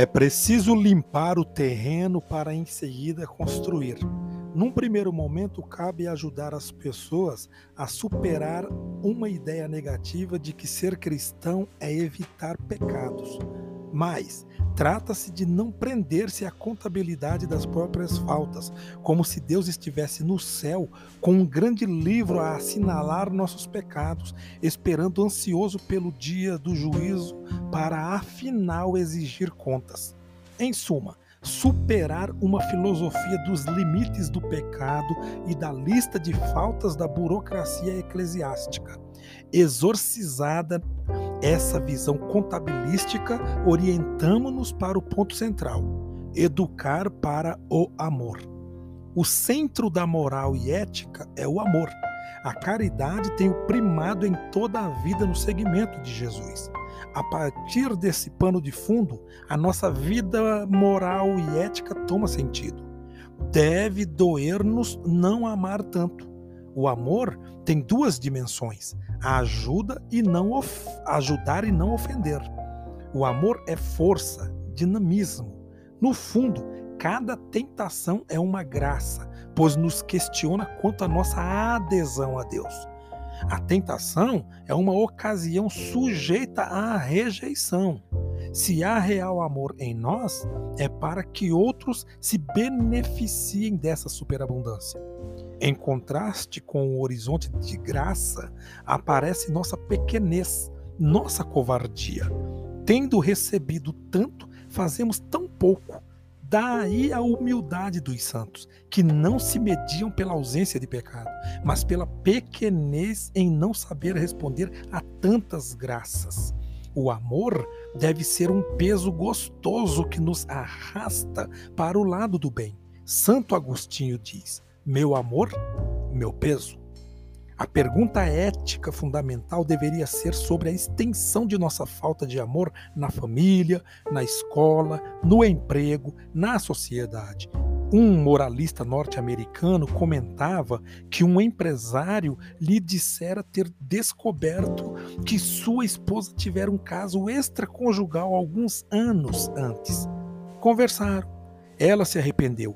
É preciso limpar o terreno para em seguida construir. Num primeiro momento, cabe ajudar as pessoas a superar uma ideia negativa de que ser cristão é evitar pecados. Mas trata-se de não prender-se à contabilidade das próprias faltas, como se Deus estivesse no céu com um grande livro a assinalar nossos pecados, esperando ansioso pelo dia do juízo para afinal exigir contas. Em suma, superar uma filosofia dos limites do pecado e da lista de faltas da burocracia eclesiástica, exorcizada essa visão contabilística, orientamos-nos para o ponto central: educar para o amor. O centro da moral e ética é o amor. A caridade tem o primado em toda a vida no segmento de Jesus. A partir desse pano de fundo, a nossa vida moral e ética toma sentido. Deve doer-nos não amar tanto. O amor tem duas dimensões: a ajuda e não ajudar e não ofender. O amor é força, dinamismo. No fundo, cada tentação é uma graça, pois nos questiona quanto à nossa adesão a Deus. A tentação é uma ocasião sujeita à rejeição. Se há real amor em nós, é para que outros se beneficiem dessa superabundância. Em contraste com o horizonte de graça, aparece nossa pequenez, nossa covardia. Tendo recebido tanto, fazemos tão pouco. Daí a humildade dos santos, que não se mediam pela ausência de pecado, mas pela pequenez em não saber responder a tantas graças. O amor deve ser um peso gostoso que nos arrasta para o lado do bem. Santo Agostinho diz: meu amor, meu peso? A pergunta ética fundamental deveria ser sobre a extensão de nossa falta de amor na família, na escola, no emprego, na sociedade. Um moralista norte-americano comentava que um empresário lhe dissera ter descoberto que sua esposa tivera um caso extraconjugal alguns anos antes. Conversaram. Ela se arrependeu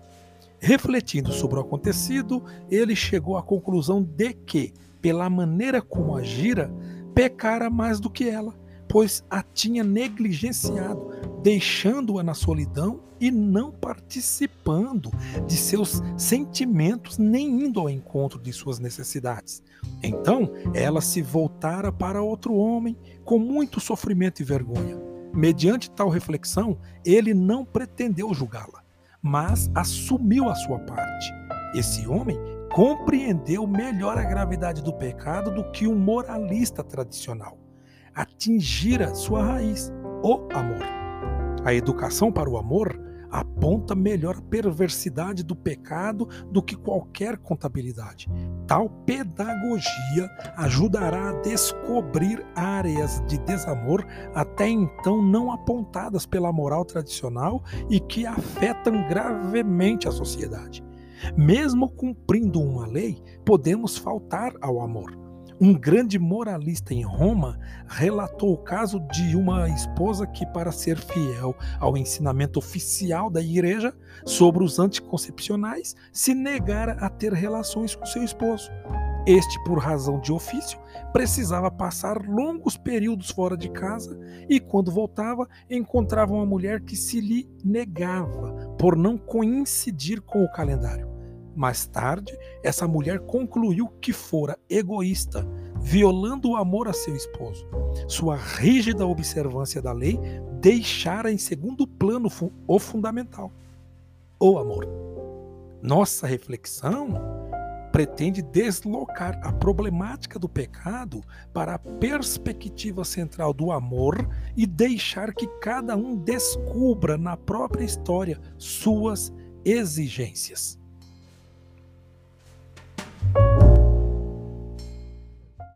Refletindo sobre o acontecido, ele chegou à conclusão de que, pela maneira como agira, pecara mais do que ela, pois a tinha negligenciado, deixando-a na solidão e não participando de seus sentimentos, nem indo ao encontro de suas necessidades. Então ela se voltara para outro homem com muito sofrimento e vergonha. Mediante tal reflexão, ele não pretendeu julgá-la mas assumiu a sua parte. Esse homem compreendeu melhor a gravidade do pecado do que um moralista tradicional. Atingira sua raiz, o amor. A educação para o amor aponta melhor a perversidade do pecado do que qualquer contabilidade. Tal pedagogia ajudará a descobrir áreas de desamor até então não apontadas pela moral tradicional e que afetam gravemente a sociedade. Mesmo cumprindo uma lei, podemos faltar ao amor. Um grande moralista em Roma relatou o caso de uma esposa que, para ser fiel ao ensinamento oficial da igreja sobre os anticoncepcionais, se negara a ter relações com seu esposo. Este, por razão de ofício, precisava passar longos períodos fora de casa e, quando voltava, encontrava uma mulher que se lhe negava por não coincidir com o calendário. Mais tarde, essa mulher concluiu que fora egoísta, violando o amor a seu esposo. Sua rígida observância da lei deixara em segundo plano o fundamental: o amor. Nossa reflexão pretende deslocar a problemática do pecado para a perspectiva central do amor e deixar que cada um descubra na própria história suas exigências.